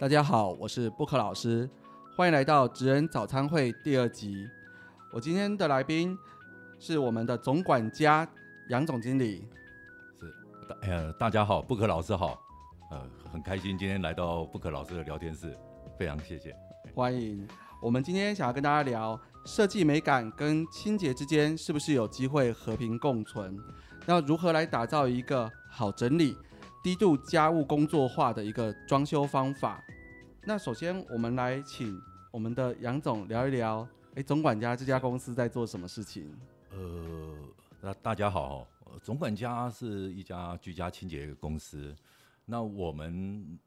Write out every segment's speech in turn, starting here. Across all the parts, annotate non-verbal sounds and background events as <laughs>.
大家好，我是布克老师，欢迎来到职人早餐会第二集。我今天的来宾是我们的总管家杨总经理。是，呃，大家好，布克老师好，呃，很开心今天来到布克老师的聊天室，非常谢谢。欢迎。我们今天想要跟大家聊设计美感跟清洁之间是不是有机会和平共存？那如何来打造一个好整理、低度家务工作化的一个装修方法？那首先我们来请我们的杨总聊一聊，哎，总管家这家公司在做什么事情？呃，那大家好，总管家是一家居家清洁公司。那我们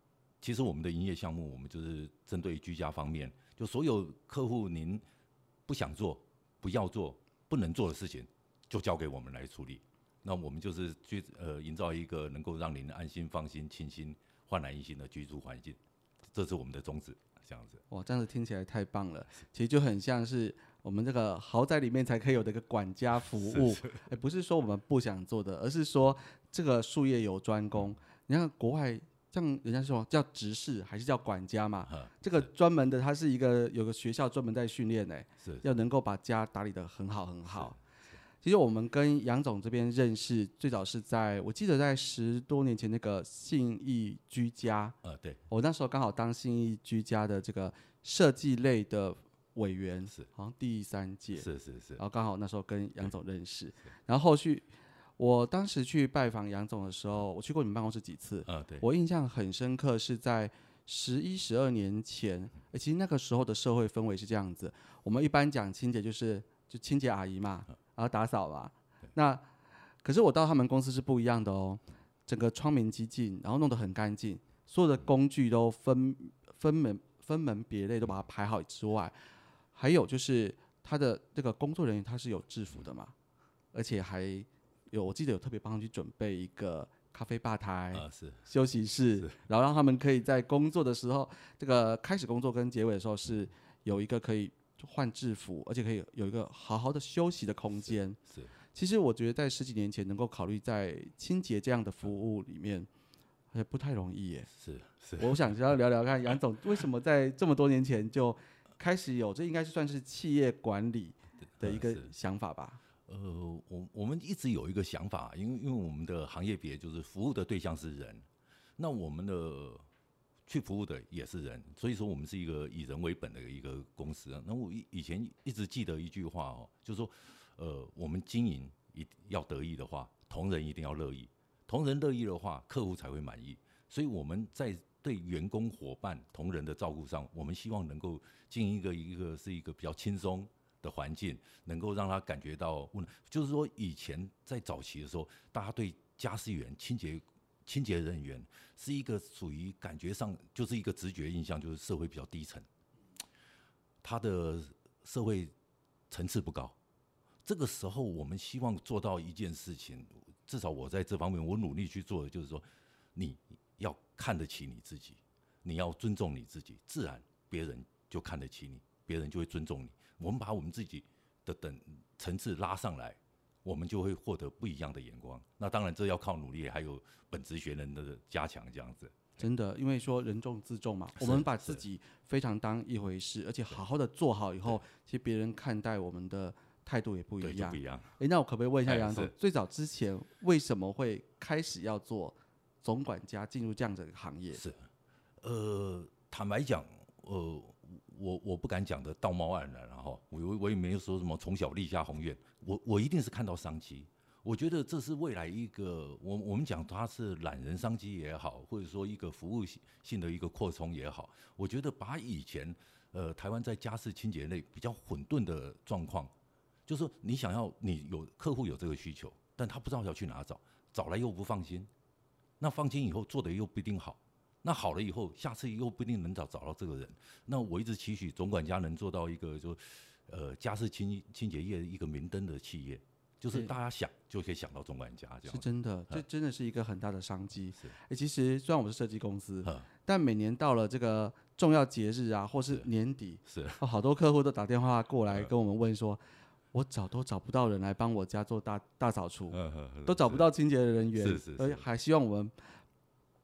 其实我们的营业项目，我们就是针对居家方面。就所有客户，您不想做、不要做、不能做的事情，就交给我们来处理。那我们就是去呃，营造一个能够让您安心、放心、清新、焕然一新的居住环境，这是我们的宗旨。这样子，哇，这样子听起来太棒了。其实就很像是我们这个豪宅里面才可以有的一个管家服务。<laughs> 哎，不是说我们不想做的，而是说这个术业有专攻。你看国外。像人家说叫执事还是叫管家嘛？这个专门的，他是一个有个学校专门在训练呢，是要能够把家打理的很好很好。其实我们跟杨总这边认识，最早是在我记得在十多年前那个信义居家。呃，对，我那时候刚好当信义居家的这个设计类的委员，是好像第三届，是是是。然后刚好那时候跟杨总认识，然后后续。我当时去拜访杨总的时候，我去过你们办公室几次。呃，对。我印象很深刻，是在十一、十二年前。其实那个时候的社会氛围是这样子：我们一般讲清洁就是就清洁阿姨嘛，然后打扫吧。那可是我到他们公司是不一样的哦，整个窗明几净，然后弄得很干净，所有的工具都分分门分门别类，都把它排好之外，还有就是他的这个工作人员他是有制服的嘛，而且还。有，我记得有特别帮他去准备一个咖啡吧台，啊是休息室，然后让他们可以在工作的时候，这个开始工作跟结尾的时候是有一个可以换制服，而且可以有一个好好的休息的空间。是，其实我觉得在十几年前能够考虑在清洁这样的服务里面，也不太容易耶。是是，我想要聊聊看杨总为什么在这么多年前就开始有，这应该是算是企业管理的一个想法吧。呃，我我们一直有一个想法，因为因为我们的行业别就是服务的对象是人，那我们的去服务的也是人，所以说我们是一个以人为本的一个公司。那我以前一直记得一句话哦，就是说，呃，我们经营一要得意的话，同仁一定要乐意，同仁乐意的话，客户才会满意。所以我们在对员工伙伴同仁的照顾上，我们希望能够经营一个一个是一个比较轻松。的环境能够让他感觉到问，就是说以前在早期的时候，大家对家事员、清洁清洁人员是一个属于感觉上就是一个直觉印象，就是社会比较低层，他的社会层次不高。这个时候，我们希望做到一件事情，至少我在这方面我努力去做的，就是说你要看得起你自己，你要尊重你自己，自然别人就看得起你，别人就会尊重你。我们把我们自己的等层次拉上来，我们就会获得不一样的眼光。那当然，这要靠努力，还有本职学能的加强，这样子。真的，因为说人重自重嘛，我们把自己非常当一回事，而且好好的做好以后，其实别人看待我们的态度也不一样。不一样。哎，那我可不可以问一下杨总，最早之前为什么会开始要做总管家，进入这样的行业？是，呃，坦白讲，呃。我我不敢讲的道貌岸然，然后我我也没有说什么从小立下宏愿，我我一定是看到商机，我觉得这是未来一个我我们讲它是懒人商机也好，或者说一个服务性性的一个扩充也好，我觉得把以前呃台湾在家事清洁类比较混沌的状况，就是你想要你有客户有这个需求，但他不知道要去哪找，找来又不放心，那放心以后做的又不一定好。那好了以后，下次又不一定能找找到这个人。那我一直期许总管家能做到一个，就呃家事清清洁业一个明灯的企业，就是大家想就可以想到总管家这样。是真的，这真的是一个很大的商机。哎，其实虽然我们是设计公司，但每年到了这个重要节日啊，或是年底，是好多客户都打电话过来跟我们问说，我找都找不到人来帮我家做大大扫除，都找不到清洁的人员，是是，还希望我们。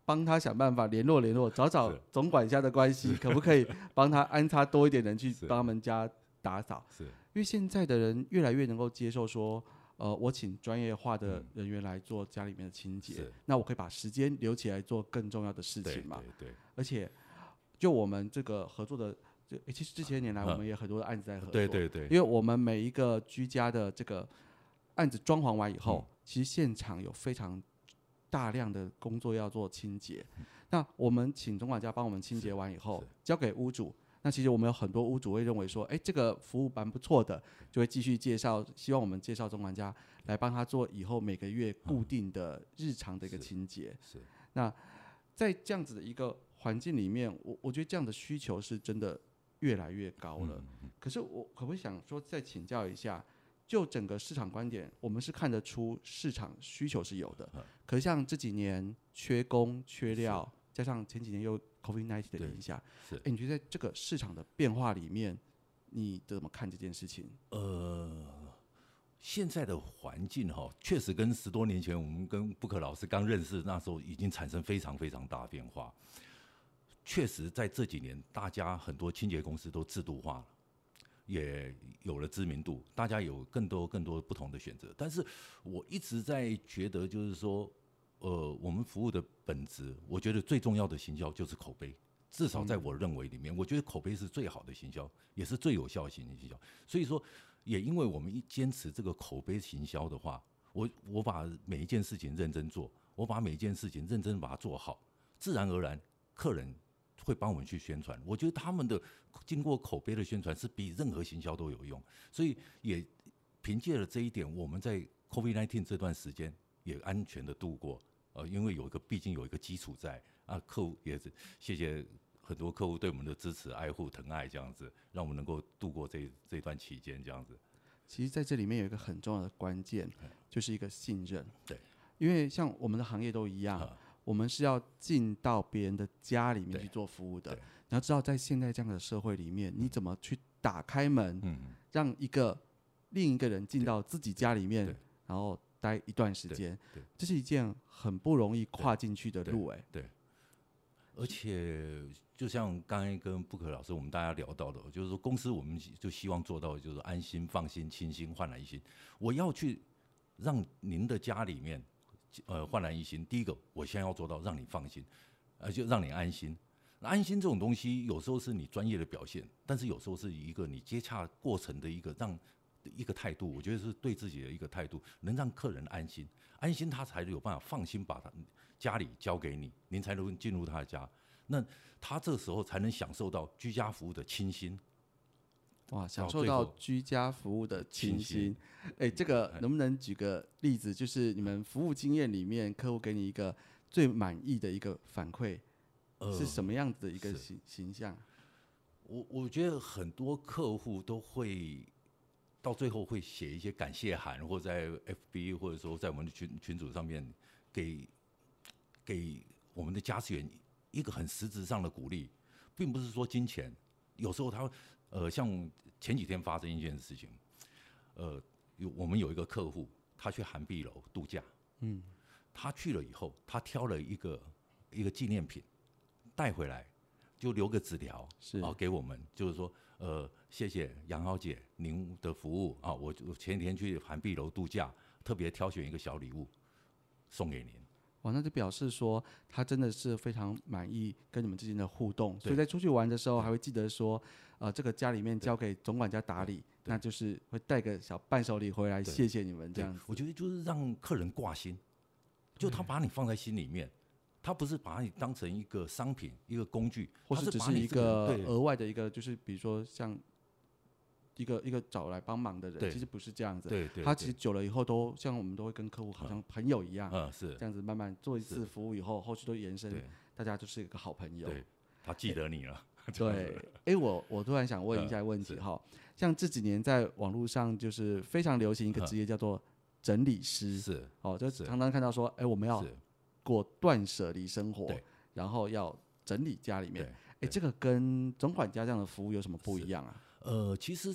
帮他想办法联络联络，找找总管家的关系，可不可以帮他安插多一点人去帮他们家打扫？是。因为现在的人越来越能够接受说，呃，我请专业化的嗯。人员来做家里面的清洁，是。那我可以把时间留起来做更重要的事情嘛。对对而且，就我们这个合作的，就、诶其实这些年来我们也很多的案子在合作，对对对。因为我们每一个居家的这个案子装潢完以后，其实现场有非常大量的工作要做清洁。那我们请总管家帮我们清洁完以后，交给屋主。那其实我们有很多屋主会认为说，哎、这个服务蛮不错的，就会继续介绍，希望我们介绍总管家来帮他做以后每个月固定的日常的一个清洁。是那在这样子的一个环境里面，我我觉得这样的需求是真的越来越高了。嗯可是我可不可以想说，再请教一下，就整个市场观点，我们是看得出市场需求是有的。嗯可是像这几年缺工缺料，加上前几年又 COVID-19 的对影响，是哎，你觉得在这个市场的变化里面，你怎么看这件事情？呃，现在的环境哈，确实跟十多年前我们跟布克老师刚认识那时候已经产生非常非常大的变化。确实，在这几年，大家很多清洁公司都制度化了，也有了知名度，大家有更多更多不同的选择。但是我一直在觉得，就是说，呃，我们服务的本质，我觉得最重要的行销就是口碑。至少在我认为里面，我觉得口碑是最好的行销，也是最有效的行销。所以说，也因为我们一坚持这个口碑行销的话，我我把每一件事情认真做，我把每一件事情认真把它做好，自然而然客人会帮我们去宣传。我觉得他们的经过口碑的宣传是比任何行销都有用，所以也凭借了这一点，我们在 COVID-19 这段时间也安全的度过。呃，因为有一个毕竟有一个基础在啊，客户也是谢谢很多客户对我们的支持、爱护、疼爱，这样子让我们能够度过这这段期间，这样子。其实在这里面有一个很重要的关键，就是一个信任。对，因为像我们的行业都一样，啊我们是要进到别人的家里面去做服务的。你要知道，在现在这样的社会里面，你怎么去打开门，嗯，让一个另一个人进到自己家里面，然后待一段时对间，这是一件很不容易跨进去的对路。哎，而且就像刚才跟布克老师我们大家聊到的，就是说公司我们就希望做到就是安心、放心、清心、焕然一新。我要去让您的家里面呃焕然一新，第一个我先要做到让你放心，呃就让你安心。安心这种东西，有时候是你专业的表现，但是有时候是一个你接洽过程的一个让一个态度，我觉得是对自己的一个态度，能让客人安心，安心他才有办法放心把他家里交给你，您才能进入他的家，那他这时候才能享受到居家服务的清新。哇，享受到居家服务的清清新新。哎，这个能不能举个例子？就是你们服务经验里面，客户给你一个最满意的一个反馈，呃是什么样子的一个形形象？我我觉得很多客户都会到最后会写一些感谢函，或在 FB 或者说在我们的群群组上面给给我们的驾驶员一个很实质上的鼓励，并不是说金钱。有时候他呃，像前几天发生一件事情，呃，有我们有一个客户，他去韩碧楼度假，嗯，他去了以后，他挑了一个一个纪念品带回来，就留个纸条，是啊，给我们，就是说，呃，谢谢杨小姐您的服务啊，我我前几天去韩碧楼度假，特别挑选一个小礼物送给您。哇，那就表示说他真的是非常满意跟你们之间的互动，所以在出去玩的时候还会记得说，呃，这个家里面交给总管家打理，那就是会带个小伴手礼回来，对。谢谢你们这对样子。我觉得就是让客人挂心，就他把你放在心里面，他不是把你当成一个商品、一个工具，他或是只是一个额外的一个，就是比如说像一个一个找来帮忙的人，其实不是这样子。对对，他其实久了以后都像我们都会跟客户好像朋友一样，嗯是。这样子慢慢做一次服务以后，后续都延伸，大家就是一个好朋友。对，他记得你了，对，哎，我我突然想问一下问题哈，像这几年在网络上就是非常流行一个嗯。职业叫做整理师，是哦，就是。常常看到说，哎，我们要是，过断舍离生活，然后要整理家里面。哎，对。这个跟总管家这样的服务有什么不一样啊？呃，其实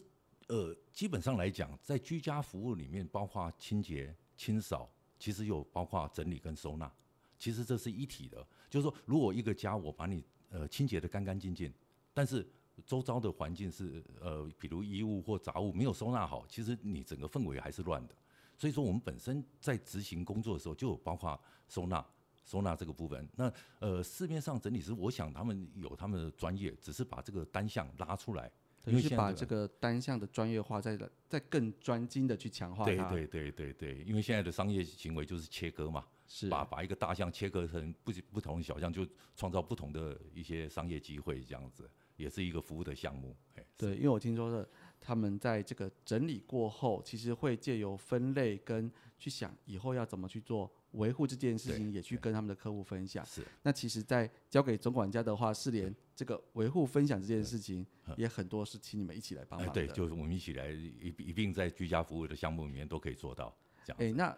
呃，基本上来讲，在居家服务里面，包括清洁、清扫，其实有包括整理跟收纳。其实这是一体的。就是说，如果一个家我把你呃清洁的干干净净，但是周遭的环境是呃，比如衣物或杂物没有收纳好，其实你整个氛围还是乱的。所以说，我们本身在执行工作的时候，就有包括收纳、收纳这个部分。那呃，市面上整理师，我想他们有他们的专业，只是把这个单项拉出来。等于是把这个单项的专业化，再再更专精的去强化它。对对对对对，因为现在的商业行为就是切割嘛，是把把一个大项切割成不不同小项，就创造不同的一些商业机会，这样子也是一个服务的项目。对，因为我听说的，他们在这个整理过后，其实会借由分类跟去想以后要怎么去做。维护这件事情也去跟他们的客户分享。是。那其实，在交给总管家的话，是连这个维护分享这件事情，也很多是请你们一起来帮忙的。对，就是我们一起来一一并在居家服务的项目里面都可以做到这样。哎，那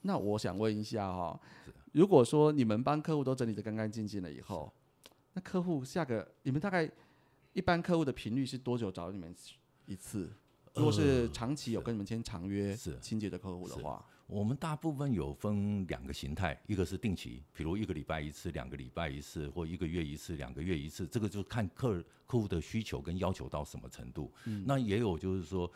那我想问一下哈，如果说你们帮客户都整理的干干净净了以后，那客户下个你们大概一般客户的频率是多久找你们一次？如果是长期有跟你们签长约是清洁的客户的话？我们大部分有分两个形态，一个是定期，比如一个礼拜一次、两个礼拜一次，或一个月一次、两个月一次，这个就看客客户的需求跟要求到什么程度。那也有就是说，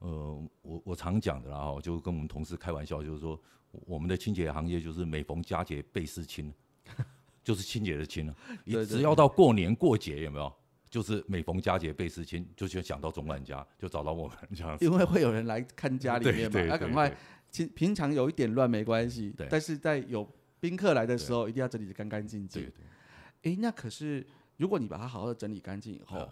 呃，我我常讲的啦，哈，就跟我们同事开玩笑，就是说，我们的清洁行业就是每逢佳节倍思亲，<laughs> 就是清洁的亲了。<laughs> 只要到过年过节，有没有？就是每逢佳节倍思亲，就就想到总管家，就找到我们这样。因为会有人来看家里面嘛，要赶快。平平常有一点乱没关系，但是在有宾客来的时候，一定要整理的干干净净。哎，那可是如果你把它好好的整理干净以后，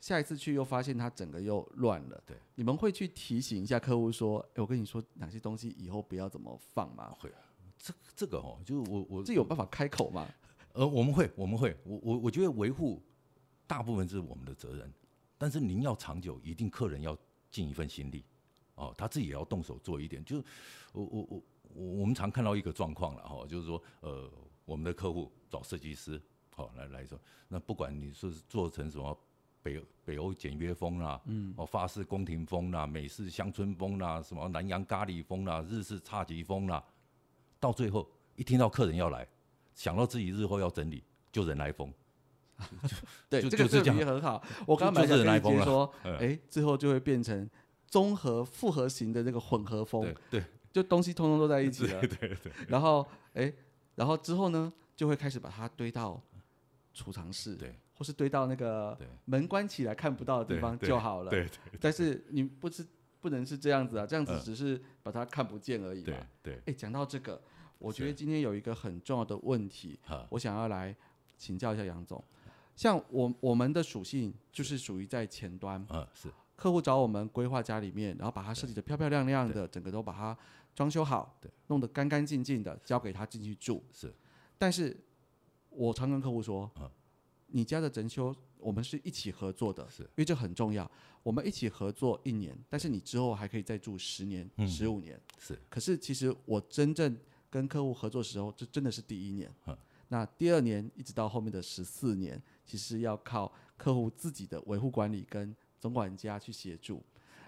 下一次去又发现它整个又乱了，对，你们会去提醒一下客户说：“哎，我跟你说哪些东西以后不要怎么放吗？”会，这这个哦，就是我我这有办法开口吗？呃，我们会我们会，我我我觉得维护大部分是我们的责任，但是您要长久，一定客人要尽一份心力。哦，他自己也要动手做一点。就我我我我我们常看到一个状况了哈，就是说呃，我们的客户找设计师，好来来说，那不管你是做成什么北北欧简约风啦，嗯，哦法式宫廷风啦，美式乡村风啦，什么南洋咖喱风啦，日式侘寂风啦，到最后一听到客人要来，想到自己日后要整理，就人来疯。<laughs> 对，这个比喻很好。我刚刚就是人来疯说，哎，最后就会变成。综合复合型的那个混合风，对，就东西通通都在一起了，<laughs> 对对对。然后，哎，然后之后呢，就会开始把它堆到储藏室，对，或是堆到那个门关起来看不到的地方就好了，对。但是你不是不能是这样子啊，这样子只是把它看不见而已嘛，对。哎，讲到这个，我觉得今天有一个很重要的问题，我想要来请教一下杨总。像我我们的属性就是属于在前端，嗯，是。客户找我们规划家里面，然后把它设计的漂漂亮亮的，整个都把它装修好，对弄得干干净净的，交给他进去住。是，但是我常跟客户说，嗯你家的整修我们是一起合作的，是，因为这很重要。我们一起合作一年，但是你之后还可以再住十年、十五年。是，可是其实我真正跟客户合作的时候，这真的是第一年。嗯那第二年一直到后面的十四年，其实要靠客户自己的维护管理跟。总管家去协助，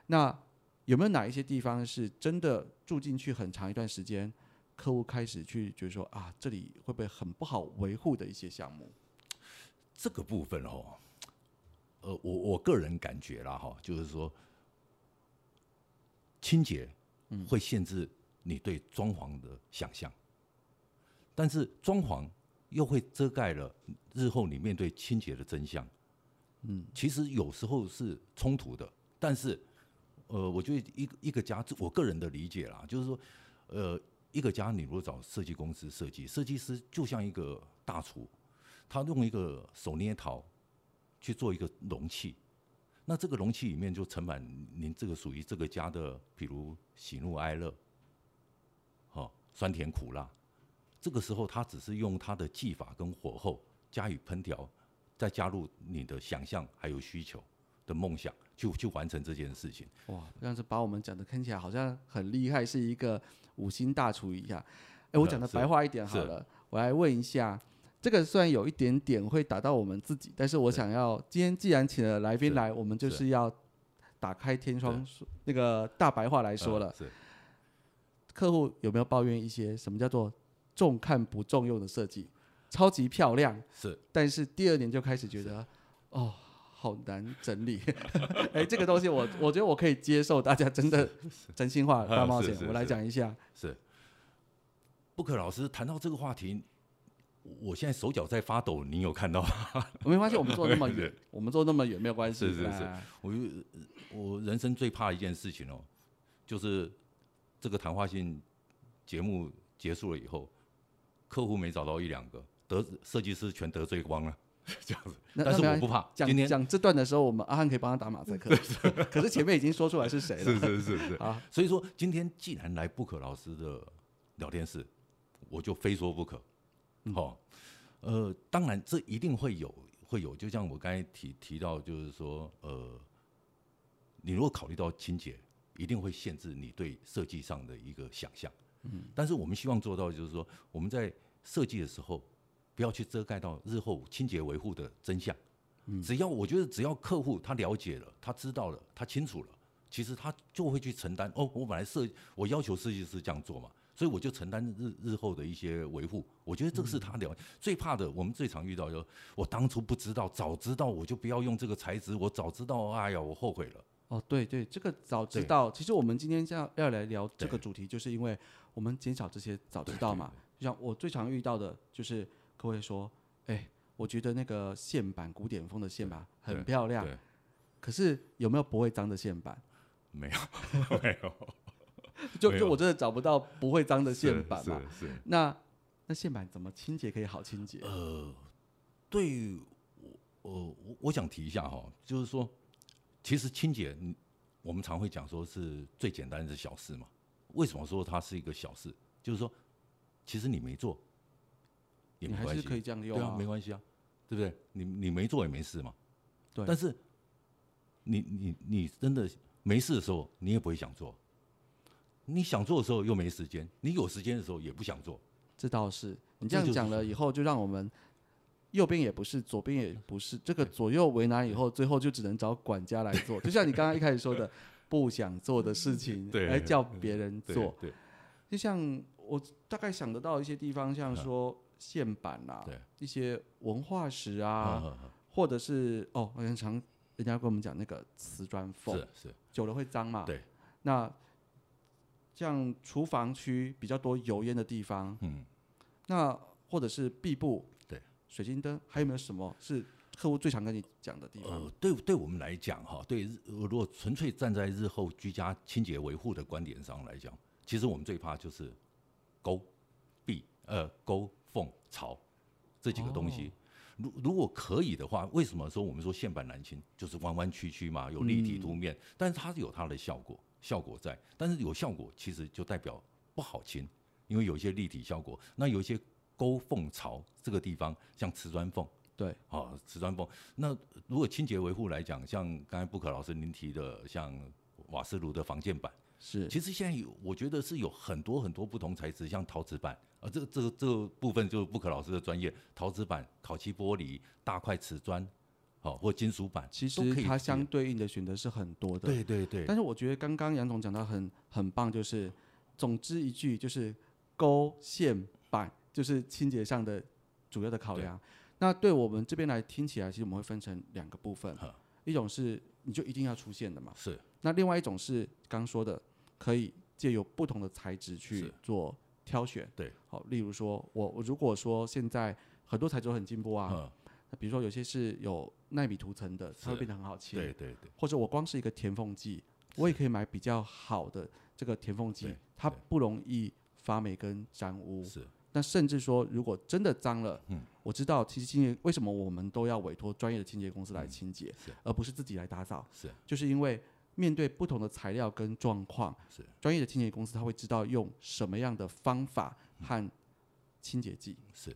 那有没有哪一些地方是真的住进去很长一段时间，客户开始去觉得说啊，这里会不会很不好维护的一些项目？这个部分哦，呃，我我个人感觉啦哈，就是说清洁会限制你对装潢的想象，但是装潢又会遮盖了日后你面对清洁的真相。嗯，其实有时候是冲突的，但是，呃，我觉得一一个家，我个人的理解啦，就是说，呃，一个家，你如果找设计公司设计，设计师就像一个大厨，他用一个手捏陶去做一个容器，那这个容器里面就盛满您这个属于这个家的，比如喜怒哀乐，好，酸甜苦辣，这个时候他只是用他的技法跟火候加以烹调。再加入你的想象还有需求的梦想，就去完成这件事情。哇，这样子把我们讲的看起来好像很厉害，是一个五星大厨一样。哎，我讲的白话一点好了，我来问一下，这个虽然有一点点会打到我们自己，但是我想要今天既然请了来宾来，我们就是要打开天窗那个大白话来说了。是客户有没有抱怨一些什么叫做重看不重用的设计，超级漂亮，是但是第二年就开始觉得，哦，好难整理。<laughs> 哎，这个东西我 <laughs> 我觉得我可以接受，大家真的真心话大冒险我来讲一下。是。布克老师谈到这个话题，我现在手脚在发抖，你有看到吗？<laughs> 没关系，我们坐那么远，我们坐那么远没有关系。是是是来我就我人生最怕一件事情哦，就是这个谈话性节目结束了以后，客户没找到一两个，得设计师全得罪光了，<laughs> 这样子。但是我不怕，讲讲这段的时候，我们阿汉可以帮他打马赛克，<laughs> <laughs> 可是前面已经说出来是谁了。是是是是，啊，所以说今天既然来布克老师的聊天室，我就非说不可。好、呃，当然这一定会有会有，就像我刚才提提到，就是说，呃，你如果考虑到清洁，一定会限制你对设计上的一个想象。嗯，但是我们希望做到，就是说我们在设计的时候，不要去遮盖到日后清洁维护的真相。嗯，只要我觉得只要客户他了解了，他知道了，他清楚了，其实他就会去承担。哦，我本来设我要求设计师这样做嘛，所以我就承担日日后的一些维护。我觉得这个是他了、最怕的。我们最常遇到就是我当初不知道，早知道我就不要用这个材质，我早知道，哎呀，我后悔了。哦，对对，这个早知道。其实我们今天这样要来聊这个主题，就是因为我们减少这些早知道嘛。就像我最常遇到的，就是各位说，哎，我觉得那个线板古典风的线板很漂亮，对，可是有没有不会脏的线板？<laughs> 没有，没有 <laughs> 就就我真的找不到不会脏的线板嘛。是那那线板怎么清洁可以好清洁？呃，对于我，呃，我我想提一下哈，就是说，其实清洁，嗯我们常会讲说是最简单的小事嘛。为什么说它是一个小事？就是说，其实你没做也你还没关系，是可以这样用对啊，没关系啊，对不对？你你没做也没事嘛。对但是你你你真的没事的时候，你也不会想做。你想做的时候又没时间，你有时间的时候也不想做。这倒是，你这样讲了以后，就让我们右边也不是，左边也不是，这个左右为难以后，最后就只能找管家来做。<laughs> 就像你刚刚一开始说的，不想做的事情，对来叫别人做。对就像我大概想得到一些地方，像说线板啦、对一些文化石啊啊，或者是哦，很常人家跟我们讲那个瓷砖缝，是是，久了会脏嘛。对。那像厨房区比较多油烟的地方，嗯，那或者是壁布，对，水晶灯，还有没有什么是客户最常跟你讲的地方？呃，对对我们来讲哈，对如果纯粹站在日后居家清洁维护的观点上来讲，其实我们最怕就是沟、壁、呃沟、缝、槽这几个东西。如如果可以的话，为什么说我们说线板难清，就是弯弯曲曲嘛，有立体凸面，但是它是有它的效果，效果在，但是有效果其实就代表不好清，因为有一些立体效果，那有一些沟缝槽这个地方，像瓷砖缝。对，哦，瓷砖缝。那如果清洁维护来讲，像刚才布克老师您提的，像瓦斯炉的防溅板，是其实现在有，我觉得是有很多很多不同材质，像陶瓷板，啊，这个这个这个部分就是布克老师的专业，陶瓷板、烤漆玻璃、大块瓷砖，好、或金属板，其实它相接对应的选择是很多的。对对对但是我觉得刚刚杨总讲到很很棒，就是总之一句就是勾线板就是清洁上的主要的考量。那对我们这边来听起来，其实我们会分成两个部分，一种是你就一定要出现的嘛，是那另外一种是刚说的，可以借由不同的材质去做挑选。对，好，例如说我我如果说现在很多材质都很进步啊，嗯，那比如说有些是有纳米涂层的，它会变得很好切。对对对，或者我光是一个填缝剂，我也可以买比较好的这个填缝剂，它不容易发霉跟沾污。是那甚至说，如果真的脏了，嗯我知道其实清洁为什么我们都要委托专业的清洁公司来清洁，是而不是自己来打扫，是就是因为面对不同的材料跟状况，是专业的清洁公司他会知道用什么样的方法和清洁剂。是，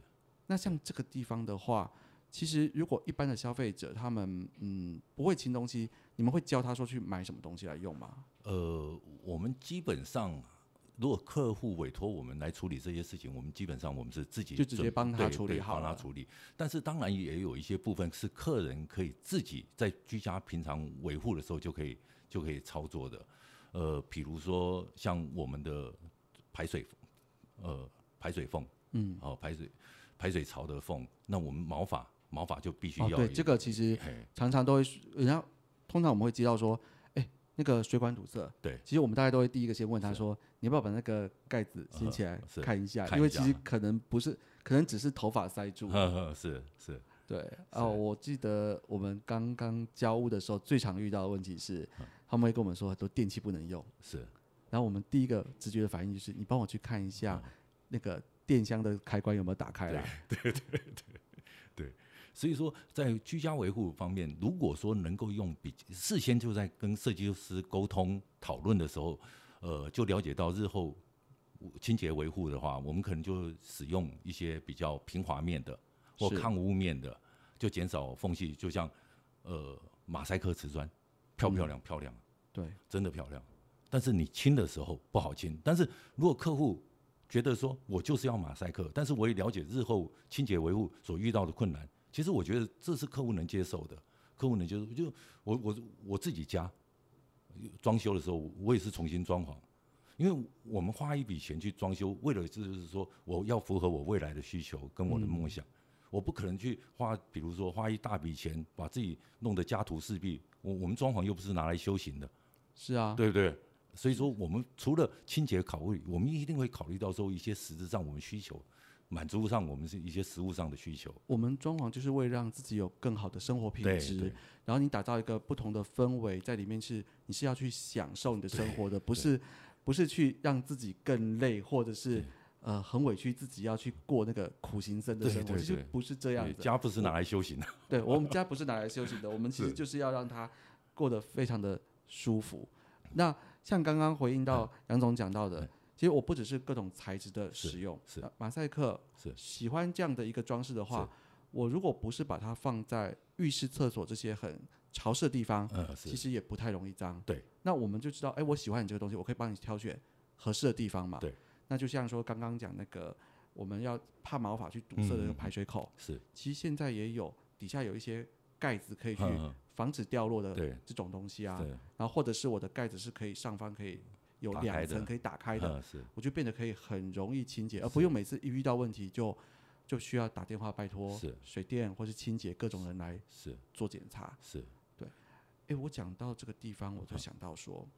那像这个地方的话，其实如果一般的消费者他们嗯不会清东西，你们会教他说去买什么东西来用吗？呃，我们基本上。如果客户委托我们来处理这些事情，我们基本上我们是自己就直接帮他处理好了帮他处理。但是当然也有一些部分是客人可以自己在居家平常维护的时候就可以就可以操作的。呃，比如说像我们的排水，呃，排水缝嗯，哦，排水排水槽的缝，那我们毛发毛发就必须哦，要有、对，这个其实常常都会，人家通常我们会知道说，哎，那个水管堵塞。对。其实我们大概都会第一个先问他是。说，你要不要把那个盖子 <laughs> 掀起来？看一下？因为其实可能不是，可能只是头发塞住。呵 <laughs> 呵是是。对，哦，我记得我们刚刚交屋的时候，最常遇到的问题是，嗯。他们会跟我们说很多电器不能用，是，然后我们第一个直觉的反应就是，你帮我去看一下嗯。那个电箱的开关有没有打开来。所以说在居家维护方面，如果说能够用比事先就在跟设计师沟通讨论的时候，呃，就了解到日后清洁维护的话，我们可能就使用一些比较平滑面的或抗污面的，就减少缝隙，就像呃马赛克瓷砖，漂不漂亮？漂亮。对，真的漂亮。但是你清的时候不好清。但是如果客户觉得说我就是要马赛克，但是我也了解日后清洁维护所遇到的困难，其实我觉得这是客户能接受的，客户能接受。就我我我自己家装修的时候，我也是重新装潢，因为我们花一笔钱去装修，为了就是说我要符合我未来的需求跟我的梦想。我不可能去花，比如说花一大笔钱把自己弄得家徒四壁。我我们装潢又不是拿来修行的，是啊，对不对？所以说，我们除了清洁考虑，我们一定会考虑到说一些实质上我们需求，满足上我们是一些食物上的需求。我们装潢就是为了让自己有更好的生活品质对，然后你打造一个不同的氛围在里面是，你是要去享受你的生活的，不是不是去让自己更累，或者是呃很委屈自己要去过那个苦行僧的生活，其实不是这样对子。家不是拿来修行的。<laughs> 对我们家不是拿来修行的，<laughs> 我们其实就是要让他过得非常的舒服。那像刚刚回应到杨总讲到的嗯，其实我不只是各种材质的使用，是呃马赛克是喜欢这样的一个装饰的话，我如果不是把它放在浴室、厕所这些很潮湿的地方，嗯，其实也不太容易脏。对，那我们就知道，哎，我喜欢你这个东西，我可以帮你挑选合适的地方嘛。对，那就像说刚刚讲那个，我们要怕毛发去堵塞的排水口，是，其实现在也有底下有一些盖子可以去嗯，防止掉落的这种东西啊。对，然后或者是我的盖子是可以上方可以有两层可以打开的，嗯，是。我就变得可以很容易清洁，而不用每次一遇到问题就就需要打电话拜托水电或是清洁各种人来是。做检查。是，诶，我讲到这个地方，我就想到说，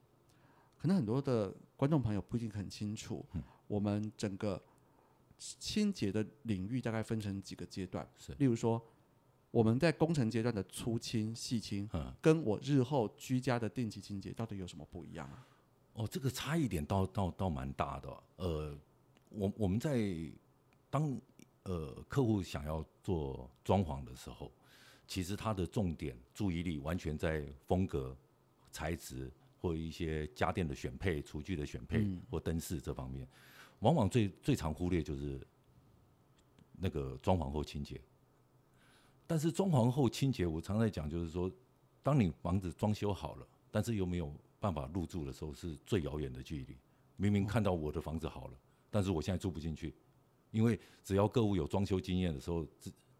可能很多的观众朋友不一定很清楚，嗯。我们整个清洁的领域大概分成几个阶段是。例如说，我们在工程阶段的粗清、细清，嗯，跟我日后居家的定期清洁到底有什么不一样啊？哦，这个差异点倒倒倒蛮大的。呃，我我们在当呃客户想要做装潢的时候，其实他的重点注意力完全在风格、材质或一些家电的选配、厨具的选配、嗯或灯饰这方面，往往最最常忽略就是那个装潢后清洁。但是装潢后清洁，我常在讲，就是说，当你房子装修好了，但是又没有办法入住的时候，是最遥远的距离。明明看到我的房子好了，但是我现在住不进去，因为只要各位有装修经验的时候，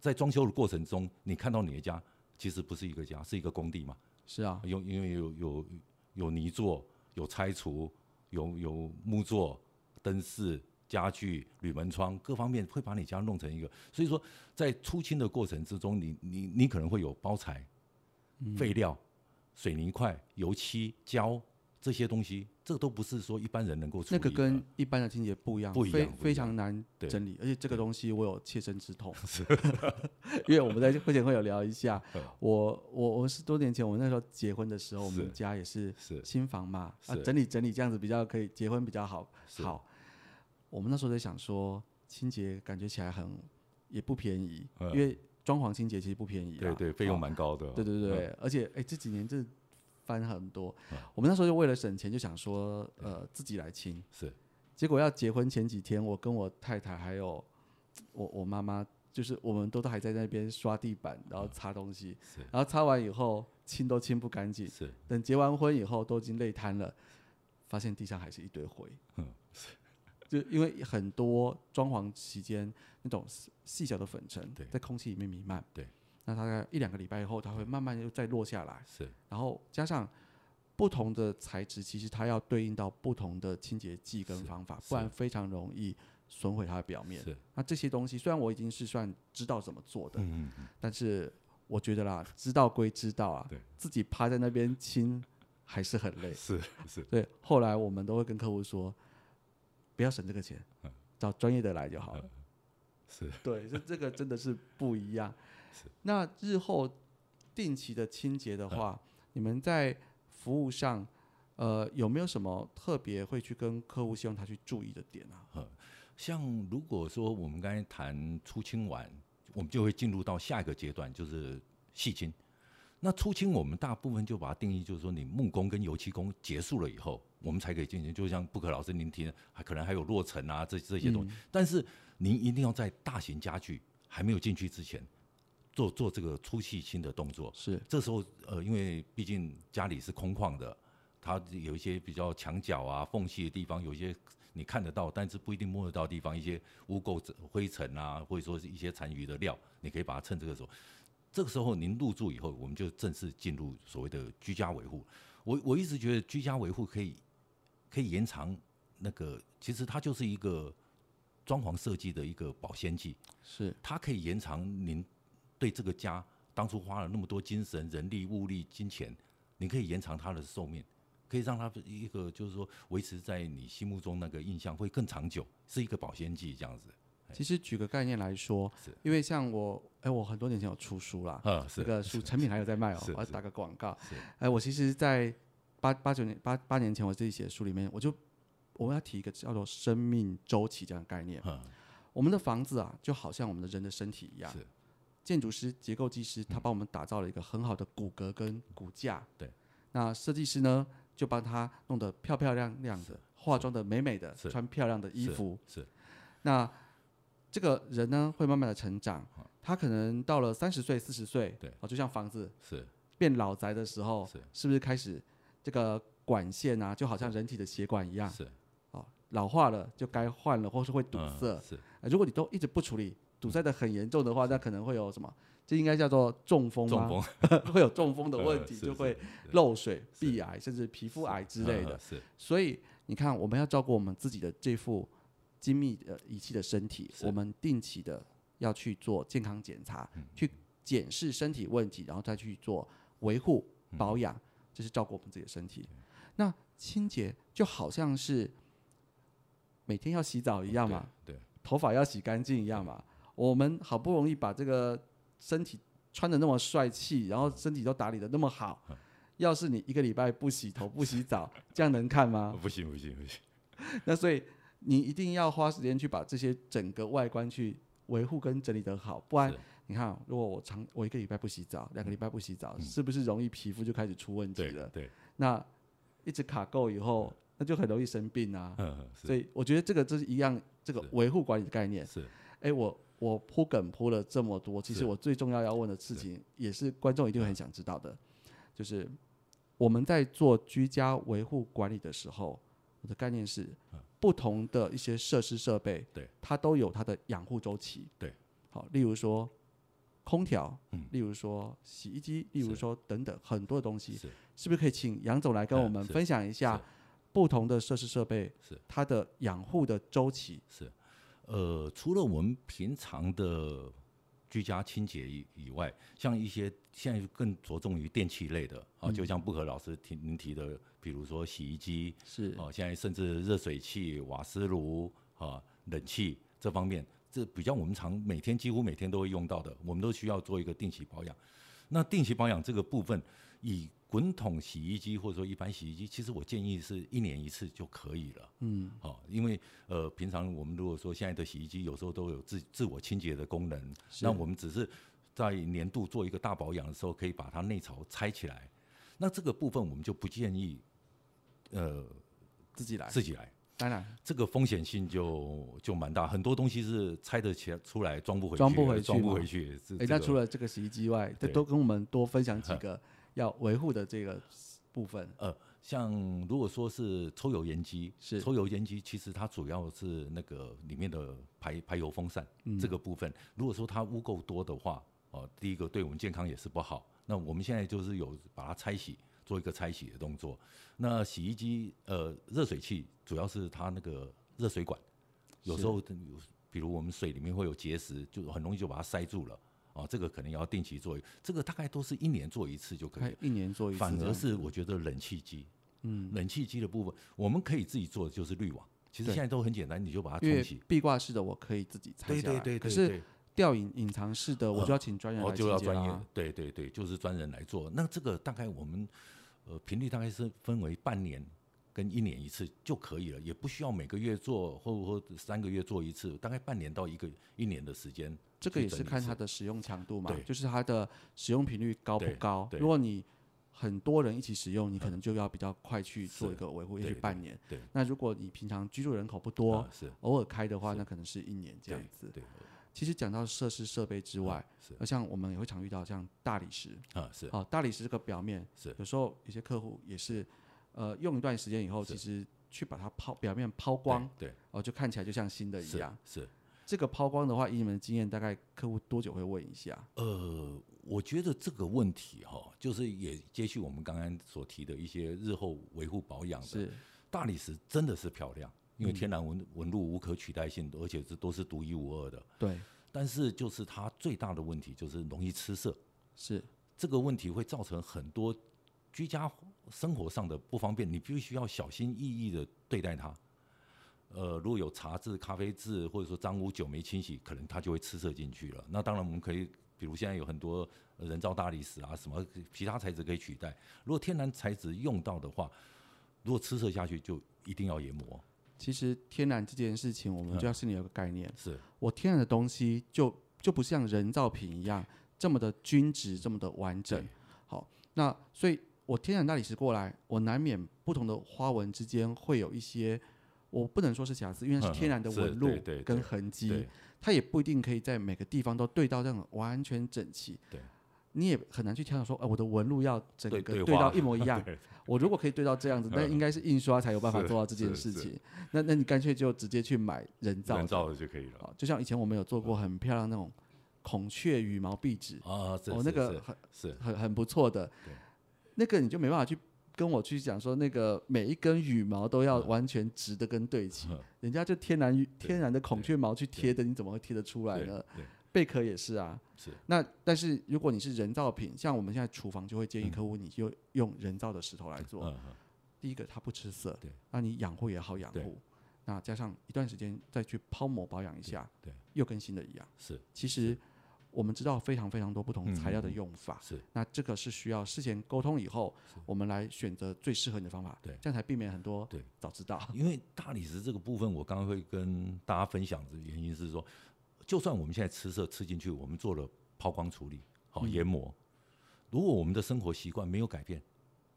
在装修的过程中，你看到你的家其实不是一个家，是一个工地嘛。是啊，有因为有有有泥做，有拆除，有有木做、灯饰、家具、铝门窗各方面，会把你家弄成一个。所以说，在出清的过程之中，你你你可能会有包材、废料、水泥块、油漆、胶这些东西，这都不是说一般人能够处那理那。个跟一般的清洁不一样，不一非非样不一样。常难整理，而且这个东西我有切身之痛，<laughs> <laughs> 因为我们在会前会有聊一下嗯，我我我十多年前我那时候结婚的时候，我们家也是是。新房嘛，啊整理整理这样子比较可以结婚比较好好。我们那时候在想说，清洁感觉起来很也不便宜，嗯。因为装潢清洁其实不便宜啦，对对，费用哦蛮高的。对对对，嗯而且哎、这几年这翻很多嗯。我们那时候就为了省钱，就想说呃自己来清。是结果要结婚前几天，我跟我太太还有我我妈妈，就是我们都都还在那边刷地板，然后擦东西，是然后擦完以后清都清不干净。是，等结完婚以后都已经累瘫了，发现地上还是一堆灰。嗯就因为很多装潢期间那种细细小的粉尘在空气里面弥漫，对，那大概一两个礼拜以后，它会慢慢又再落下来，是。然后加上不同的材质，其实它要对应到不同的清洁剂跟方法，不然非常容易损毁它的表面。是，那这些东西虽然我已经是算知道怎么做的，嗯嗯但是我觉得啦，知道归知道啊对，自己趴在那边亲还是很累嗯，。是是，对，后来我们都会跟客户说，不要省这个钱，嗯找专业的来就好了。是对，这这个真的是不一样。<laughs> 那日后定期的清洁的话，你们在服务上，呃，有没有什么特别会去跟客户希望他去注意的点啊？像如果说我们刚才谈初清完，我们就会进入到下一个阶段，就是细清。那初清我们大部分就把它定义，就是说你木工跟油漆工结束了以后，我们才可以进行。就像布克老师您提的，还可能还有落尘啊这这些东西，但是您一定要在大型家具还没有进去之前，做做这个粗细清的动作。是这时候，呃，因为毕竟家里是空旷的，它有一些比较墙角啊、缝隙的地方，有一些你看得到，但是不一定摸得到的地方，一些污垢、灰尘啊，或者说是一些残余的料，你可以把它趁这个时候。这个时候您入住以后，我们就正式进入所谓的居家维护。我我一直觉得居家维护可以可以延长那个，其实它就是一个装潢设计的一个保鲜剂。是它可以延长您对这个家当初花了那么多精神、人力、物力、金钱，你可以延长它的寿命，可以让它一个就是说维持在你心目中那个印象会更长久，是一个保鲜剂这样子。其实举个概念来说，因为像我，哎，我很多年前有出书啦，这个书成品还有在卖哦我要打个广告。哎，我其实，在八八九年八八年前我自己写的书里面，我就我们要提一个叫做生命周期这样的概念。嗯，我们的房子啊，就好像我们的人的身体一样是，建筑师、结构技师他帮我们打造了一个很好的骨骼跟骨架。对，那设计师呢，就帮他弄得漂漂亮亮的，化妆的美美的，穿漂亮的衣服。是。那这个人呢，会慢慢的成长，他可能到了三十岁、四十岁，对。哦，就像房子是。变老宅的时候，是。是不是开始这个管线啊，就好像人体的血管一样，是。哦，老化了就该换了，或是会堵嗯塞。是。呃如果你都一直不处理，堵塞的很严重的话，那可能会有什么？这应该叫做中风吗？中风。<laughs> 会有中风的问题，呃就会漏水、壁癌，甚至皮肤癌之类的。嗯。是。所以你看，我们要照顾我们自己的这副精密的仪器的身体，我们定期的要去做健康检查，嗯。去检视身体问题，然后再去做维护嗯。保养，这是照顾我们自己的身体。那清洁就好像是每天要洗澡一样嘛，对，对。头发要洗干净一样嘛。我们好不容易把这个身体穿的那么帅气，然后身体都打理的那么好，嗯。要是你一个礼拜不洗头不洗澡，<laughs> 这样能看吗？不行不行不行，<laughs> 那所以你一定要花时间去把这些整个外观去维护跟整理得好，不然你看，如果我长我一个礼拜不洗澡，两个礼拜不洗澡，是不是容易皮肤就开始出问题了？对对，那一直卡垢以后，那就很容易生病啊。嗯所以我觉得这个这是一样，这个维护管理的概念。是哎，我我铺梗铺了这么多，其实我最重要要问的事情，也是观众一定很想知道的，就是我们在做居家维护管理的时候，我的概念是，不同的一些设施设备，嗯对，它都有它的养护周期，对，好，例如说空调，嗯。例如说洗衣机，例如说等等很多的东西，是。是不是可以请杨总来跟我们分享一下不同的设施设备是。它的养护的周期？是，呃，除了我们平常的居家清洁以以外，像一些现在更着重于电器类的啊，嗯。就像布和老师提您提的，比如说洗衣机是哦、现在甚至热水器、瓦斯炉啊、冷气这方面，这比较我们常每天几乎每天都会用到的，我们都需要做一个定期保养。那定期保养这个部分，以滚筒洗衣机或者说一般洗衣机，其实我建议是一年一次就可以了。嗯，哦，因为呃，平常我们如果说现在的洗衣机有时候都有自自我清洁的功能，那我们只是在年度做一个大保养的时候，可以把它内槽拆起来。那这个部分我们就不建议，呃，自己来，自己来，当然这个风险性就就蛮大，很多东西是拆得起出来装不回去，装不回去装不回去。这哎、这个那除了这个洗衣机外，再对多跟我们多分享几个要维护的这个部分。呃，像如果说是抽油烟机，是抽油烟机，其实它主要是那个里面的排排油风扇、嗯这个部分。如果说它污垢多的话，哦、第一个对我们健康也是不好。那我们现在就是有把它拆洗，做一个拆洗的动作。那洗衣机呃热水器主要是它那个热水管有时候比如我们水里面会有结石，就很容易就把它塞住了。哦，这个可能要定期做，这个大概都是一年做一次就可以。一年做一次。反而是我觉得冷气机，嗯，冷气机的部分我们可以自己做的就是滤网，其实现在都很简单，你就把它冲洗。壁挂式的我可以自己拆下来，对对对。可是吊隐隐藏式的，我就要请专人来就要专业，对对对，就是专人来做。那这个大概我们呃频率大概是分为半年。跟一年一次就可以了，也不需要每个月做，或或三个月做一次，大概半年到一个一年的时间。这个也是看它的使用强度嘛，就是它的使用频率高不高。如果你很多人一起使用，你可能就要比较快去做一个维护，也许半年。对。那如果你平常居住人口不多，是偶尔开的话，那可能是一年这样子。对。其实讲到设施设备之外，是像我们也会常遇到像大理石啊，是。好，大理石这个表面是有时候有些客户也是。呃，用一段时间以后，其实去把它抛表面抛光，对，哦，就看起来就像新的一样。是这个抛光的话，以你们的经验，大概客户多久会问一下？呃，我觉得这个问题哈，就是也接续我们刚刚所提的一些日后维护保养的。是大理石真的是漂亮，因为天然纹纹路无可取代性，而且这都是独一无二的。对。但是就是它最大的问题就是容易吃色。是这个问题会造成很多。居家生活上的不方便，你必须要小心翼翼的对待它。呃，如果有茶渍、咖啡渍，或者说脏污久没清洗，可能它就会吃色进去了。那当然，我们可以，比如现在有很多人造大理石啊，什么其他材质可以取代。如果天然材质用到的话，如果吃色下去，就一定要研磨。其实天然这件事情，我们就要心里有个概念：是我天然的东西，就就不像人造品一样这么的均值，这么的完整。好，那所以。我天然大理石过来，我难免不同的花纹之间会有一些，我不能说是瑕疵，因为是天然的纹路跟痕迹，它也不一定可以在每个地方都对到这样完全整齐。对，你也很难去挑说，哎，我的纹路要整个对到一模一 <laughs> 样。我如果可以对到这样子，那应该是印刷才有办法做到这件事情。那那你干脆就直接去买人造人造的就可以了。就像以前我们有做过很漂亮那种孔雀羽毛壁纸啊，哦，那个很是很很不错的。那个你就没办法去跟我去讲说，那个每一根羽毛都要完全直的跟对齐，人家就天然天然的孔雀毛去贴的，你怎么会贴得出来呢？贝壳也是啊。是。那但是如果你是人造品，像我们现在厨房就会建议客户，你就用人造的石头来做。第一个它不吃色，对。那你养护也好养护，那加上一段时间再去抛膜保养一下，对，又跟新的一样。是。其实。我们知道非常非常多不同材料的用法，是那这个是需要事前沟通以后，我们来选择最适合你的方法，对，这样才避免很多对早知道。因为大理石这个部分，我刚刚会跟大家分享的原因是说，就算我们现在吃色吃进去，我们做了抛光处理，好研磨，如果我们的生活习惯没有改变，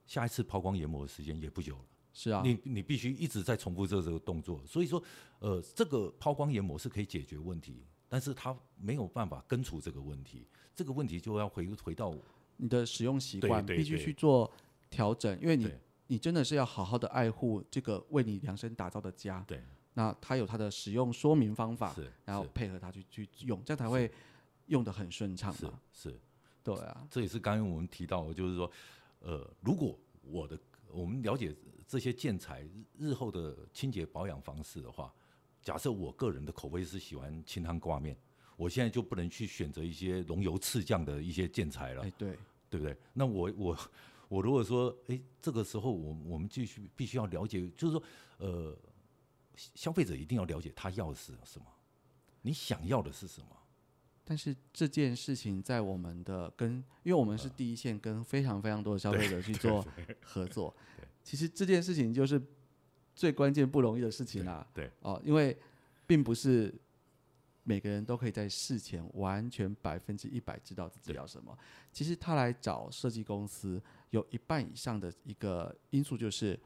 下一次抛光研磨的时间也不久了。是啊，你你必须一直在重复这这个动作，所以说，呃，这个抛光研磨是可以解决问题。但是它没有办法根除这个问题，这个问题就要回回到你的使用习惯，必须去做调整，因为你你真的是要好好的爱护这个为你量身打造的家。对，那它有它的使用说明方法，然后配合它去去用，这样才会用的很顺畅嘛。是，对啊，这也是刚刚我们提到，就是说，呃，如果我的我们了解这些建材日后的清洁保养方式的话。假设我个人的口味是喜欢清汤挂面，我现在就不能去选择一些浓油赤酱的一些建材了。哎，对，对不对？那我我我如果说，哎，这个时候我我们继续必须要了解，就是说，呃，消费者一定要了解他要的是什么，你想要的是什么。但是这件事情在我们的跟，因为我们是第一线，跟非常非常多的消费者去做合作。<laughs> 其实这件事情就是。最关键不容易的事情啊，对哦，因为并不是每个人都可以在事前完全百分之一百知道自己要什么。其实他来找设计公司，有一半以上的一个因素就是，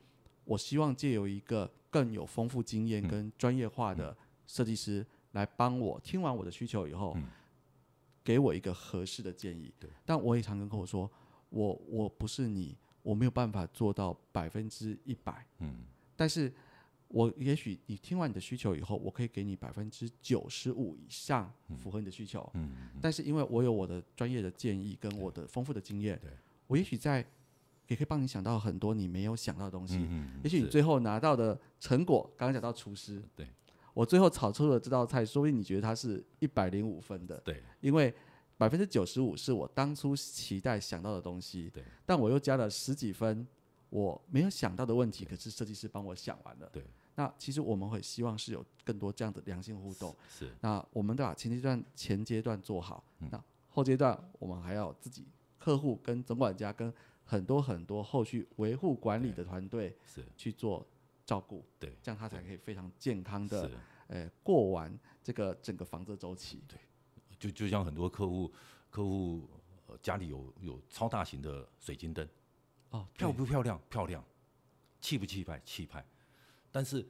我希望借由一个更有丰富经验跟专业化的设计师来帮我听完我的需求以后，给我一个合适的建议。对，但我也常跟客户说，我我不是你，我没有办法做到百分之一百。嗯。但是，我也许你听完你的需求以后，我可以给你百分之九十五以上符合你的需求。嗯。但是，因为我有我的专业的建议跟我的丰富的经验，我也许在也可以帮你想到很多你没有想到的东西。嗯。也许你最后拿到的成果，刚刚讲到厨师，对，我最后炒出了这道菜，说不定你觉得它是一百零五分的，对。因为百分之九十五是我当初期待想到的东西，对，但我又加了十几分我没有想到的问题，可是设计师帮我想完了。对，那其实我们会希望是有更多这样的良性互动。是那我们都把前阶段前阶段做好，嗯。那后阶段我们还要自己客户跟总管家跟很多很多后续维护管理的团队是去做照顾，对，这样他才可以非常健康的是，呃过完这个整个房子周期。对就就像很多客户客户、呃、家里有有超大型的水晶灯，哦，漂不漂亮？漂亮，气不气派？气派。但是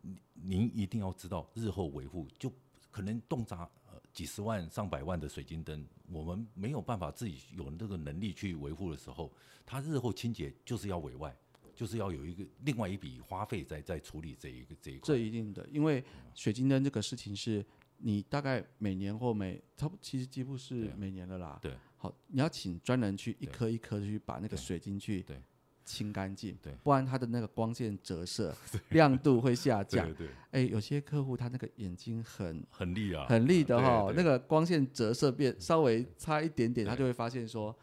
您您一定要知道，日后维护就可能动辄呃几十万、上百万的水晶灯，我们没有办法自己有那个能力去维护的时候，它日后清洁就是要委外，就是要有一个另外一笔花费在在处理这一个这一块这。一定的，因为水晶灯这个事情是你大概每年或每差不其实几乎是每年的啦。对，好，你要请专人去一颗一颗去把那个水晶去对清干净，对。不然它的那个光线折射，<laughs> 亮度会下降。对对，哎，有些客户他那个眼睛很很利啊，很利的哈，对。那个光线折射变稍微差一点点，他就会发现说，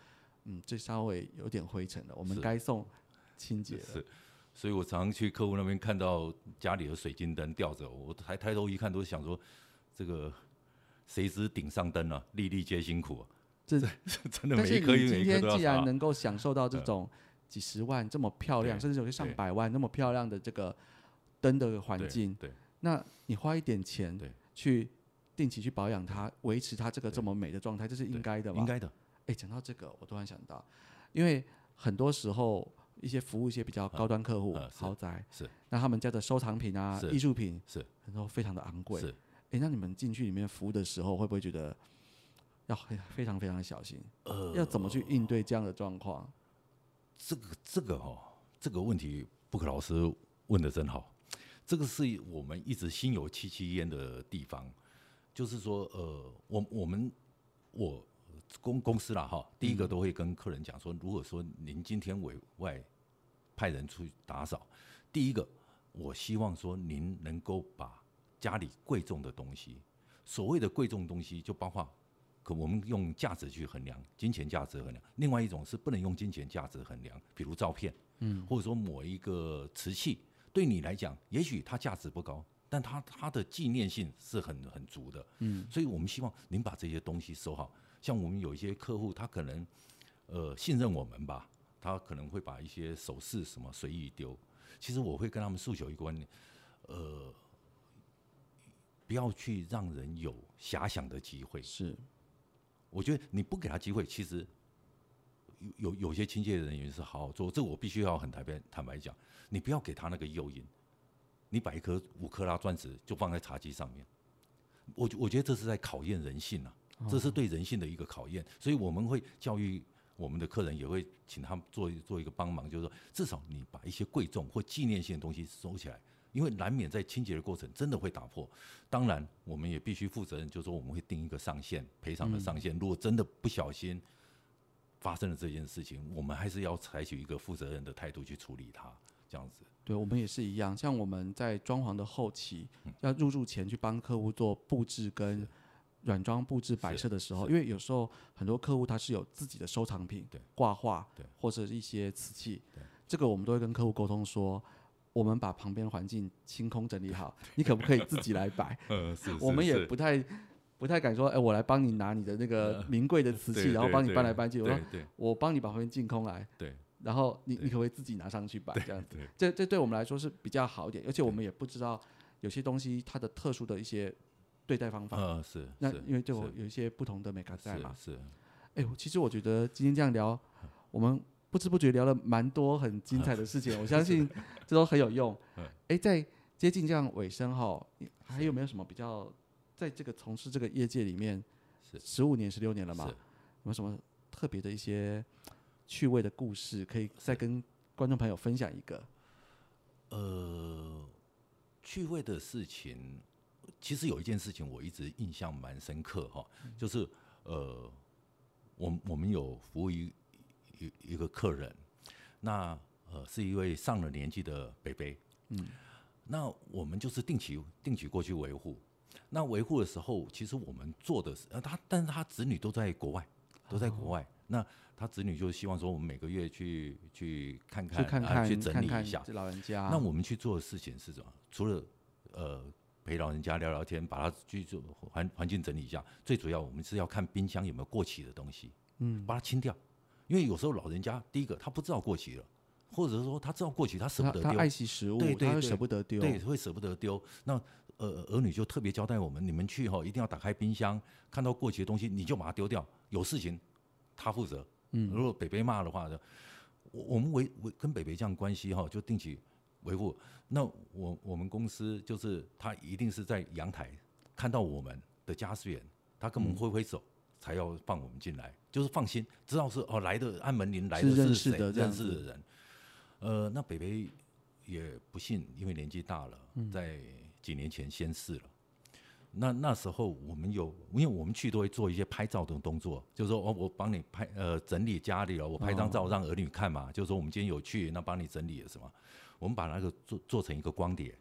嗯，这稍微有点灰尘了，我们是该送清洁了。是，所以我常常去客户那边看到家里的水晶灯吊着，我抬抬头一看，都想说，这个谁知顶上灯啊，粒粒皆辛苦、啊。这 <laughs> 真的但是每一颗每你今天。既然能够享受到这种几十万这么漂亮，甚至有些上百万那么漂亮的这个灯的环对境，对那你花一点钱对去定期去保养它，维持它这个这么美的状态，这是应该的嘛？应该的，哎，讲到这个，我突然想到，因为很多时候一些服务一些比较高端客户、豪宅，是那他们家的收藏品啊、艺术品，是很多非常的昂贵。是哎，那你们进去里面服务的时候，会不会觉得要非非常非常的小心？呃，要怎么去应对这样的状况？这个这个哦，这个问题布克老师问的真好，这个是我们一直心有戚戚焉的地方，就是说，呃，我我们我公公司啦哈，第一个都会跟客人讲说，如果说您今天委外派人出去打扫，第一个我希望说您能够把家里贵重的东西，所谓的贵重东西就包括。可我们用价值去衡量，金钱价值衡量。另外一种是不能用金钱价值衡量，比如照片，嗯，或者说某一个瓷器，对你来讲，也许它价值不高，但它它的纪念性是很很足的，嗯，所以我们希望您把这些东西收好。像我们有一些客户，他可能呃信任我们吧，他可能会把一些首饰什么随意丢。其实我会跟他们诉求一个观念，呃，不要去让人有遐想的机会。是我觉得你不给他机会，其实有有有些清洁人员是好好做，这我必须要很坦白坦白讲，你不要给他那个诱因，你把一颗五克拉钻石就放在茶几上面，我我觉得这是在考验人性啊，这是对人性的一个考验，所以我们会教育我们的客人，也会请他们做做一个帮忙，就是说至少你把一些贵重或纪念性的东西收起来。因为难免在清洁的过程真的会打破，当然我们也必须负责任，就是说我们会定一个上限赔偿的上限。如果真的不小心发生了这件事情，我们还是要采取一个负责任的态度去处理它，这样子。对，我们也是一样。像我们在装潢的后期，嗯要入住前去帮客户做布置跟软装布置摆设的时候，因为有时候很多客户他是有自己的收藏品对，挂画对或者一些瓷器对，这个我们都会跟客户沟通说。我们把旁边环境清空整理好，<laughs> 你可不可以自己来摆？呃，<laughs> 是我们也不太不太敢说，哎，我来帮你拿你的那个名贵的瓷器，然后帮你搬来搬去。我说我帮你把旁边净空来，对然后你你可不可以自己拿上去摆这样子？对，这这对我们来说是比较好一点，而且我们也不知道有些东西它的特殊的一些对待方法。呃是，那因为对我有一些不同的美感在嘛。是是，哎、其实我觉得今天这样聊，我们不知不觉聊了蛮多很精彩的事情，<laughs> 我相信这都很有用嗯。哎、在接近这样尾声哈，还有没有什么比较在这个从事这个业界里面是十五年、十六年了嘛？有没有什么特别的一些趣味的故事，可以再跟观众朋友分享一个？呃，趣味的事情，其实有一件事情我一直印象蛮深刻哈，就是呃，我我们有服务一一一个客人，那呃是一位上了年纪的北北，嗯，那我们就是定期定期过去维护。那维护的时候，其实我们做的是，呃，他但是他子女都在国外，都在国外。那他子女就希望说，我们每个月去去看看，去看看、啊去整理一下。这老人家。那我们去做的事情是什么？除了呃陪老人家聊聊天，把他居住环环境整理一下，最主要我们是要看冰箱有没有过期的东西，嗯，把它清掉。因为有时候老人家第一个他不知道过期了，或者是说他知道过期，他舍不得丢，他他爱惜食物，对对对舍不得丢。对，会舍不得丢。那呃儿女就特别交代我们，你们去哈一定要打开冰箱，看到过期的东西你就把它丢掉，有事情他负责。嗯如果北北骂的话呢，我我们维维跟北北这样关系哈，就定期维护。那我我们公司就是他一定是在阳台看到我们的家属员，他跟我嗯们挥挥手。才要放我们进来，就是放心，知道是哦来的按门铃来的是谁认识的人。呃，那北北也不幸因为年纪大了，嗯在几年前先逝了。那那时候我们有，因为我们去都会做一些拍照的动作，就是说哦，我帮你拍呃整理家里了，我拍张照让儿女看嘛，就是说我们今天有去，那帮你整理了什么，我们把那个做做成一个光碟，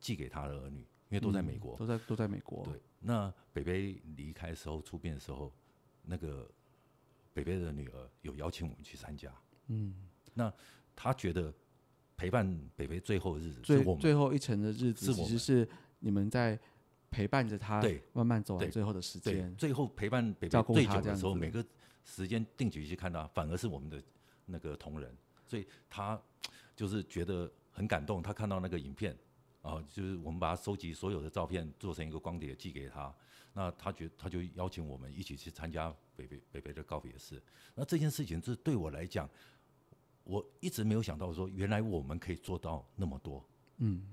寄给他的儿女，因为都在美国。都在都在美国。对，那北北离开的时候出殡的时候，那个北北的女儿有邀请我们去参加。嗯，那他觉得陪伴北北最后的日子是最最后一程的日子，其实是你们在陪伴着他，对慢慢走完对最后的时对间。最后陪伴北北最久的时候，每个时间定局去看他，反而是我们的那个同仁，所以他就是觉得很感动。他看到那个影片啊，就是我们把他收集所有的照片做成一个光碟寄给他，那他觉他就邀请我们一起去参加北北北北的告别式。那这件事情是对我来讲，我一直没有想到说，原来我们可以做到那么多。嗯，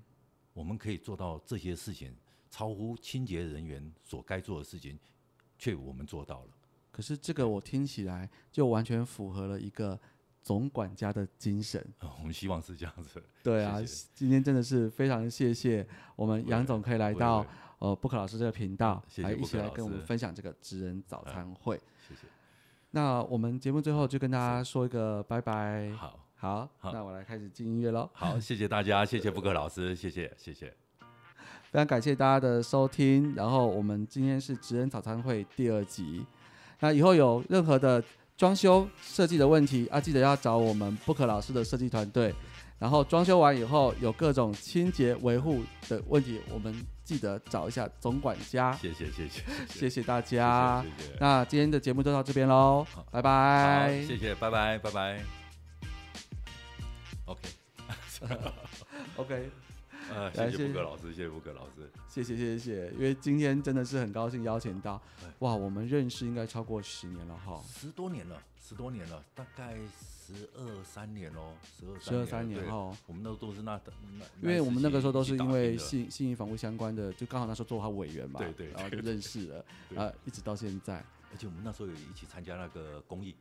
我们可以做到这些事情，超乎清洁人员所该做的事情，却我们做到了。可是这个我听起来就完全符合了一个总管家的精神。呃我们希望是这样子。对啊，谢谢今天真的是非常谢谢我们杨总可以来到呃布克老师这个频道，来一起来跟我们分享这个职人早餐会。谢谢。那我们节目最后就跟大家说一个拜拜。好，好，好那我来开始进音乐喽。好，谢谢大家，<laughs> 谢谢布克老师，谢谢，谢谢。非常感谢大家的收听，然后我们今天是职人早餐会第二集。那以后有任何的装修设计的问题啊，记得要找我们 Book 老师的设计团队。然后装修完以后有各种清洁维护的问题，我们记得找一下总管家。谢谢，谢谢，谢谢大家。谢谢，谢谢。那今天的节目就到这边喽，拜，拜。谢谢，拜拜，拜拜。OK，OK，<laughs> 呃，谢谢谢布克老师，谢谢布克老师。谢谢谢谢因为今天真的是很高兴邀请到哎，哇，我们认识应该超过十年了哈。十多年了，十多年了，大概十二三年喽，十二十二三年哈，我们那都是那那，因为我们那个时候都是因为信信信义房屋相关的，就刚好那时候做他委员嘛，对对然后就认识了，对啊，一直到现在。而且我们那时候也一起参加那个公益，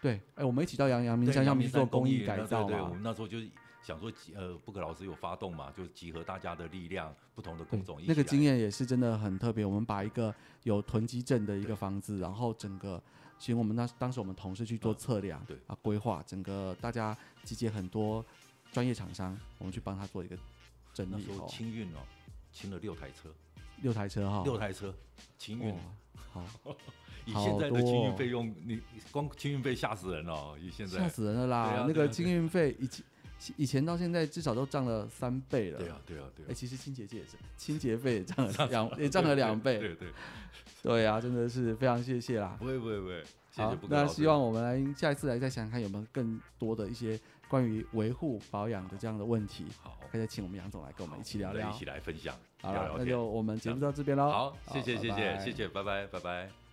对，哎，我们一起到阳阳明对山上面去做公益改造嘛对我们，那时候就是想说集，呃，布克老师有发动嘛，就集合大家的力量，不同的工种那个经来验也是真的很特别。我们把一个有囤积症的一个房子，然后整个，其实我们那当时我们同事去做嗯测量，对。啊，规划整个大家集结很多专业厂商，我们去帮他做一个整理那时候哦，清运哦，清了六台车，六台车哈，六台车清运。哇，，好，<laughs> 以好现在的清运费用，你光清运费吓死人哦，以现在。吓死人了啦！啊那个对啊经运费以前以前到现在至少都涨了三倍了。对啊，对啊，对啊哎、啊，其实清洁界也是，清洁费也涨了两，也涨了两倍。对对，对啊，真的是非常谢谢啦。不会不会不会，谢好。那希望我们来下一次来再想想看有没有更多的一些关于维护保养的这样的问题，好，可以再请我们杨总来跟我们一起聊聊一。起来分享，好那就我们节目到这边喽。好，谢谢谢谢谢谢，拜拜拜拜。